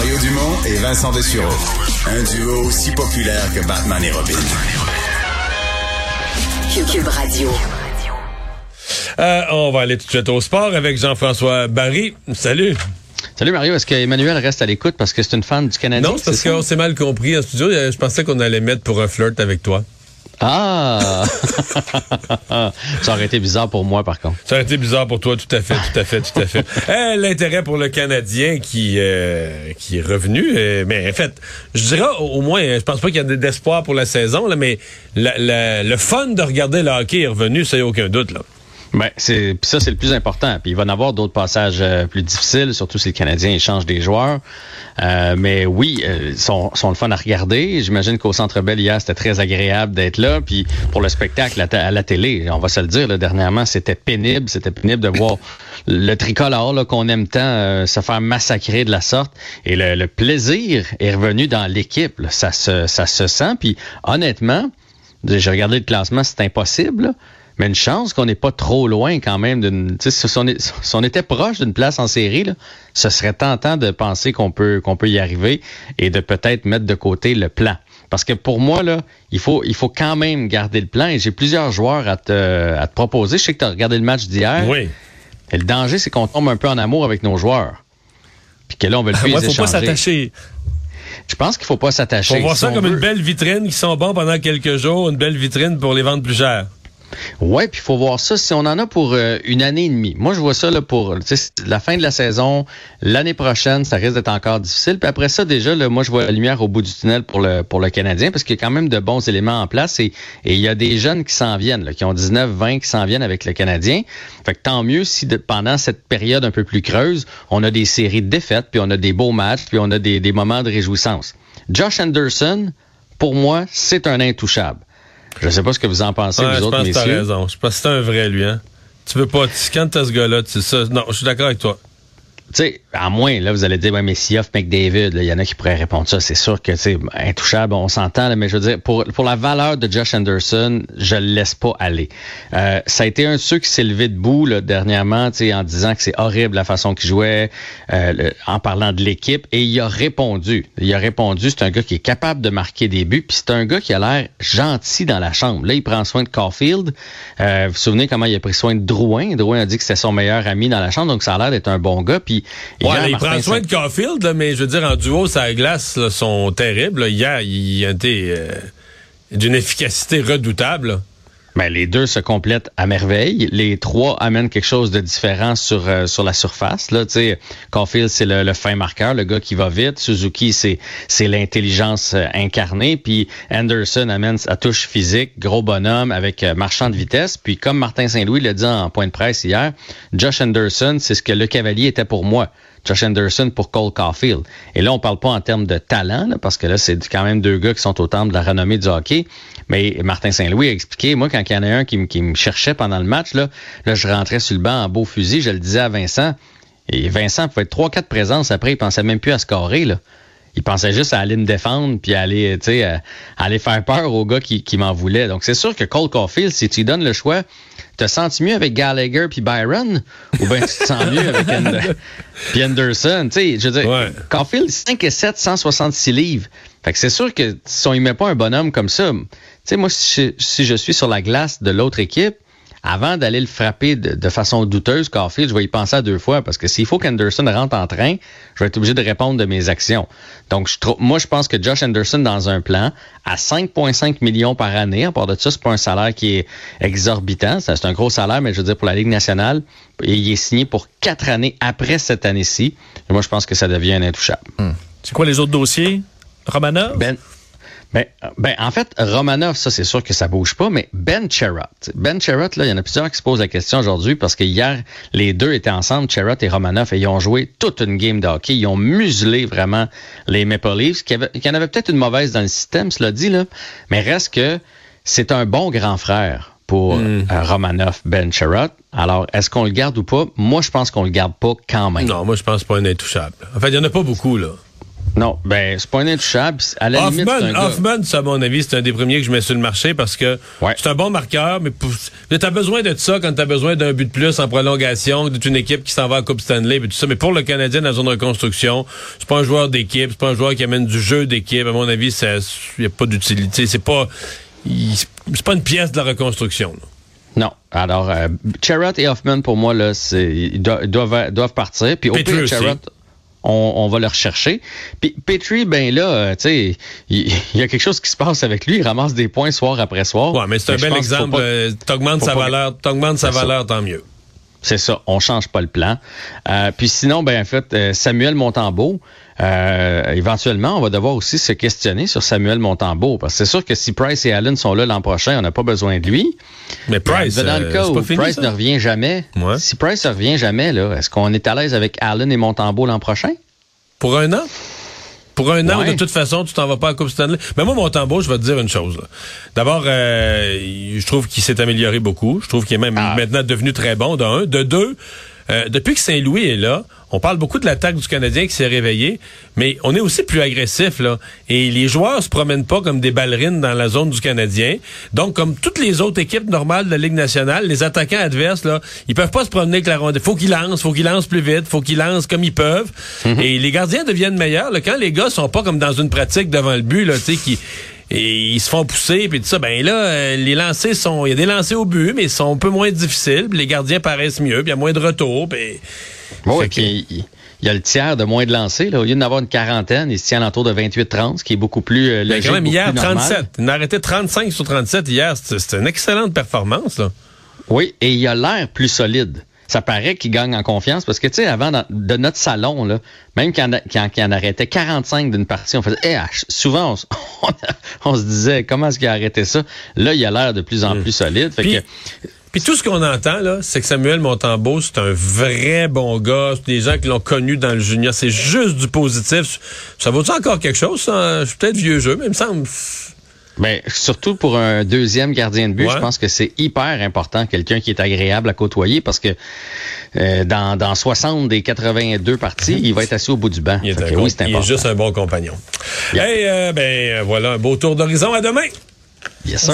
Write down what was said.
Mario Dumont et Vincent Dessureau. Un duo aussi populaire que Batman et Robin. Cube Radio. Euh, on va aller tout de suite au sport avec Jean-François Barry. Salut. Salut Mario, est-ce qu'Emmanuel reste à l'écoute parce que c'est une fan du Canadien? Non, parce qu'on s'est mal compris en studio. Je pensais qu'on allait mettre pour un flirt avec toi. Ah! ça aurait été bizarre pour moi, par contre. Ça aurait été bizarre pour toi, tout à fait, tout à fait, tout à fait. Eh, L'intérêt pour le Canadien qui, euh, qui est revenu, euh, mais en fait, je dirais au moins, je pense pas qu'il y a d'espoir pour la saison, là, mais le fun de regarder le hockey est revenu, ça y a aucun doute. Là. Ben, c'est ça, c'est le plus important. Puis il va y en avoir d'autres passages euh, plus difficiles, surtout si les Canadiens échangent des joueurs. Euh, mais oui, euh, sont, sont le fun à regarder. J'imagine qu'au Centre Bell hier, c'était très agréable d'être là. Puis pour le spectacle à, la télé, on va se le dire, là, dernièrement, c'était pénible. C'était pénible de voir le tricolore qu'on aime tant euh, se faire massacrer de la sorte. Et le, le plaisir est revenu dans l'équipe. Ça se, ça se sent. Puis honnêtement, j'ai regardé le classement, c'est impossible mais une chance qu'on n'est pas trop loin quand même d'une. Si, on était proche d'une place en série, là, ce serait tentant de penser qu'on peut qu'on peut y arriver et de peut-être mettre de côté le plan. Parce que pour moi, là, il faut, il faut quand même garder le plan. Et j'ai plusieurs joueurs à te, à te proposer. Je sais que tu as regardé le match d'hier. Oui. Et le danger, c'est qu'on tombe un peu en amour avec nos joueurs. Puis que là, on veut le plus Il faut pas s'attacher. Je pense qu'il faut pas s'attacher. On voit ça comme une belle vitrine qui sont bons pendant quelques jours, une belle vitrine pour les vendre plus cher. Ouais, puis il faut voir ça si on en a pour euh, une année et demie. Moi, je vois ça là, pour la fin de la saison, l'année prochaine, ça risque d'être encore difficile. Puis après ça, déjà, là, moi, je vois la lumière au bout du tunnel pour le pour le Canadien parce qu'il y a quand même de bons éléments en place et il y a des jeunes qui s'en viennent, qui ont 19, 20, qui s'en viennent avec le Canadien. Fait que tant mieux si pendant cette période un peu plus creuse, on a des séries de défaites, puis on a des beaux matchs, puis on a des, des moments de réjouissance. Josh Anderson, pour moi, c'est un intouchable. Je sais pas ce que vous en pensez, vous autres, messieurs. Je pense que tu raison. Je pense que c'est un vrai, lui. Hein? Tu veux pas... Quand t'as ce gars-là, tu ça... Non, je suis d'accord avec toi tu sais, à moins, là, vous allez dire, ouais, mais si off McDavid, il y en a qui pourraient répondre ça. C'est sûr que, tu intouchable, on s'entend, mais je veux dire, pour, pour la valeur de Josh Anderson, je le laisse pas aller. Euh, ça a été un de ceux qui s'est levé debout, là, dernièrement, tu sais, en disant que c'est horrible la façon qu'il jouait, euh, en parlant de l'équipe, et il a répondu. Il a répondu, c'est un gars qui est capable de marquer des buts, puis c'est un gars qui a l'air gentil dans la chambre. Là, il prend soin de Caulfield. Euh, vous vous souvenez comment il a pris soin de Drouin? Drouin a dit que c'était son meilleur ami dans la chambre, donc ça a l'air d'être un bon gars, puis il prend soin de Caulfield, mais je veux dire, en duo, sa glace sont terribles. Hier, il a été euh, d'une efficacité redoutable. Ben, les deux se complètent à merveille. Les trois amènent quelque chose de différent sur euh, sur la surface. Là, Caulfield, c'est le, fin marqueur, le gars qui va vite. Suzuki, c'est c'est l'intelligence euh, incarnée. Puis Anderson amène sa touche physique, gros bonhomme avec marchand de vitesse. Puis comme Martin Saint-Louis l'a dit en point de presse hier, Josh Anderson, c'est ce que le cavalier était pour moi. Josh Anderson pour Cole Caulfield. Et là, on parle pas en termes de talent, parce que là, c'est quand même deux gars qui sont au temple de la renommée du hockey. Mais Martin Saint-Louis a expliqué, moi, quand il y en a un qui, me cherchait pendant le match, là, là, je rentrais sur le banc en beau fusil, je le disais à Vincent. Et Vincent pouvait être trois, quatre présences après, il pensait même plus à scorer, là. Il pensait juste à aller me défendre puis aller, aller faire peur aux gars qui, qui m'en voulaient. Donc, c'est sûr que Cole Caulfield, si tu lui donnes le choix, te sens-tu mieux avec Gallagher puis Byron? Ou bien tu te sens mieux avec puis Anderson? Tu sais, je veux dire, ouais. Caulfield, 5 et 7, 166 livres. Fait que c'est sûr que si on y met pas un bonhomme comme ça, sais, moi, si je suis sur la glace de l'autre équipe, avant d'aller le frapper de, façon douteuse, Caulfield, je vais y penser à deux fois parce que s'il faut qu'Anderson rentre en train, je vais être obligé de répondre de mes actions. Donc, je moi, je pense que Josh Anderson, dans un plan, à 5,5 millions par année, à part de ça, c'est pas un salaire qui est exorbitant. C'est un gros salaire, mais je veux dire, pour la Ligue nationale, et il est signé pour quatre années après cette année-ci. Moi, je pense que ça devient un intouchable. Hmm. C'est quoi les autres dossiers? Romanov? Ben, ben, ben, en fait, Romanov, ça, c'est sûr que ça bouge pas, mais Ben Cherrott. Ben Cherrott, là, il y en a plusieurs qui se posent la question aujourd'hui parce que hier, les deux étaient ensemble, Cherrott et Romanov, et ils ont joué toute une game de hockey. Ils ont muselé vraiment les Maple Leafs, qui, avait, en avait peut-être une mauvaise dans le système, cela dit, là, mais reste que c'est un bon grand frère pour hmm. euh, Romanov, Ben Cherrott. Alors, est-ce qu'on le garde ou pas? Moi, je pense qu'on le garde pas quand même. Non, moi, je pense pas un intouchable. En fait, il y en a pas beaucoup, là. Non, ben c'est pas un intouchable. À la limite, c'est un Hoffman, gars- Hoffman, ça, à mon avis, c'est un des premiers que je mets sur le marché parce que Ouais. c'est un bon marqueur, mais tu as besoin de ça quand tu as besoin d'un but de plus en prolongation, d'une équipe qui s'en va à Coupe Stanley, puis tout ça. Mais pour le Canadien dans la zone de reconstruction, c'est pas un joueur d'équipe, c'est pas un joueur qui amène du jeu d'équipe. À mon avis, il n'y a pas d'utilité. C'est pas, c'est pas une pièce de la reconstruction. là. Non. Alors, euh, Charrot et Hoffman, pour moi, là, ils doivent, doivent, doivent partir. Puis au pire. Charrot, on, on va le rechercher. Puis Petrie, ben là, euh, tu sais, il, il y a quelque chose qui se passe avec lui. Il ramasse des points soir après soir. Ouais, mais c'est un bel exemple. euh, T'augmentes sa pas- valeur, t'augmentes sa valeur, tant mieux. C'est ça, on change pas le plan. Euh, puis sinon, ben en fait, euh, Samuel Montembeau, euh, éventuellement, on va devoir aussi se questionner sur Samuel Montembeau. Parce que c'est sûr que si Price et Allen sont là l'an prochain, on n'a pas besoin de lui. Mais Price, dans le cas où pas fini, Price ça? ne revient jamais, Ouais. si Price ne revient jamais, là, est-ce qu'on est à l'aise avec Allen et Montembeau l'an prochain? Pour un an? Pour un an, Ouais. de toute façon, tu t'en vas pas à la Coupe Stanley. Mais moi, mon tambour, je vais te dire une chose. D'abord, euh, je trouve qu'il s'est amélioré beaucoup. Je trouve qu'il est même Ah. maintenant devenu très bon, de un. De deux, euh, depuis que Saint-Louis est là, on parle beaucoup de l'attaque du Canadien qui s'est réveillée, mais on est aussi plus agressif, là. Et les joueurs se promènent pas comme des ballerines dans la zone du Canadien. Donc, comme toutes les autres équipes normales de la Ligue nationale, les attaquants adverses, là, ils peuvent pas se promener avec la rondelle. Faut qu'ils lancent, faut qu'ils lancent plus vite, faut qu'ils lancent comme ils peuvent. Et les gardiens deviennent meilleurs, là, quand les gars sont pas comme dans une pratique devant le but, là, tu sais, qui, et ils se font pousser puis tout ça ben là euh, les lancers sont il y a des lancers au but mais ils sont un peu moins difficiles puis les gardiens paraissent mieux puis il y a moins de retours puis Oui, Fait que- puis il, y a le tiers de moins de lancers. Là. Au lieu d'en avoir une quarantaine, il se tient autour de 28-30, ce qui est beaucoup plus euh, Ben, logique, quand même, hier, plus normal. 37. Il a arrêté 35 sur 37 hier. C'est une excellente performance, là. Oui, et il a l'air plus solide. Ça paraît qu'il gagne en confiance parce que, tu sais, avant, dans- de notre salon, là, même quand, quand, quand on arrêtait 45 d'une partie, on faisait, eh, souvent, on, s- on, on se disait, comment est-ce qu'il a arrêté ça? Là, il a l'air de plus en plus solide. Fait Puis, que, puis tout ce qu'on entend, là, c'est que Samuel Montembeau, c'est un vrai bon gars. C'est des gens qui l'ont connu dans le junior. C'est juste du positif. Ça vaut-tu encore quelque chose, ça? Je suis peut-être vieux jeu, mais il me semble... ben, surtout pour un deuxième gardien de but, Ouais. je pense que c'est hyper important, quelqu'un qui est agréable à côtoyer parce que euh, dans, dans 60 des 82 parties, il va être assis au bout du banc. Il est, que oui, c'est il est juste un bon compagnon. Yeah. Hey, euh, ben, voilà, un beau tour d'horizon. À demain! Yes, sir.